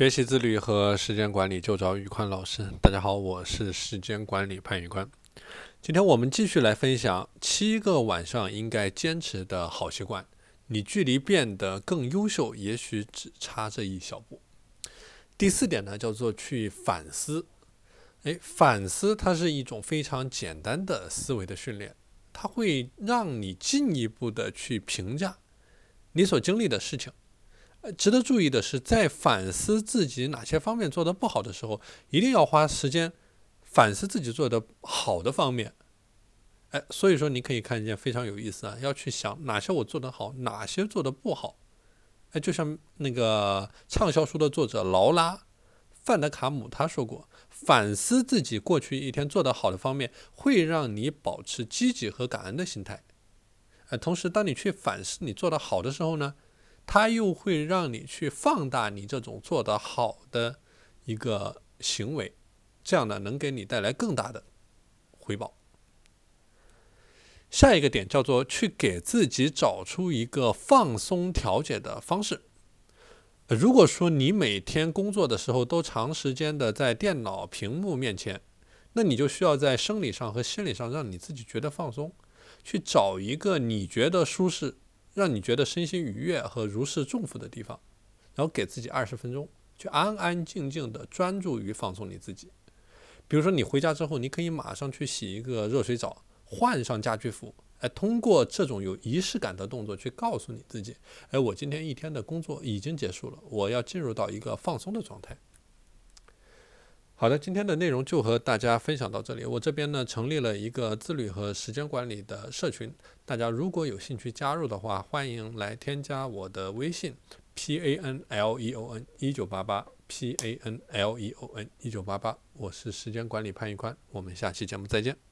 学习自律和时间管理就找宇宽老师。大家好，我是时间管理潘宇宽。今天我们继续来分享七个晚上应该坚持的好习惯。你距离变得更优秀，也许只差这一小步。第四点呢，叫做去反思。诶，反思它是一种非常简单的思维的训练，它会让你进一步的去评价你所经历的事情。值得注意的是，在反思自己哪些方面做得不好的时候，一定要花时间反思自己做的好的方面。哎，所以说你可以看见非常有意思啊，要去想哪些我做得好，哪些做得不好。哎，就像那个畅销书的作者劳拉·范德卡姆他说过，反思自己过去一天做得好的方面，会让你保持积极和感恩的心态。哎，同时当你去反思你做得好的时候呢？它又会让你去放大你这种做得好的一个行为，这样呢能给你带来更大的回报。下一个点叫做去给自己找出一个放松调节的方式。如果说你每天工作的时候都长时间的在电脑屏幕面前，那你就需要在生理上和心理上让你自己觉得放松，去找一个你觉得舒适。让你觉得身心愉悦和如释重负的地方，然后给自己二十分钟，去安安静静的专注于放松你自己。比如说，你回家之后，你可以马上去洗一个热水澡，换上家居服，哎，通过这种有仪式感的动作，去告诉你自己，哎，我今天一天的工作已经结束了，我要进入到一个放松的状态。好的，今天的内容就和大家分享到这里。我这边呢成立了一个自律和时间管理的社群，大家如果有兴趣加入的话，欢迎来添加我的微信 p a n l e o n 一九八八 p a n l e o n 一九八八，我是时间管理潘玉宽，我们下期节目再见。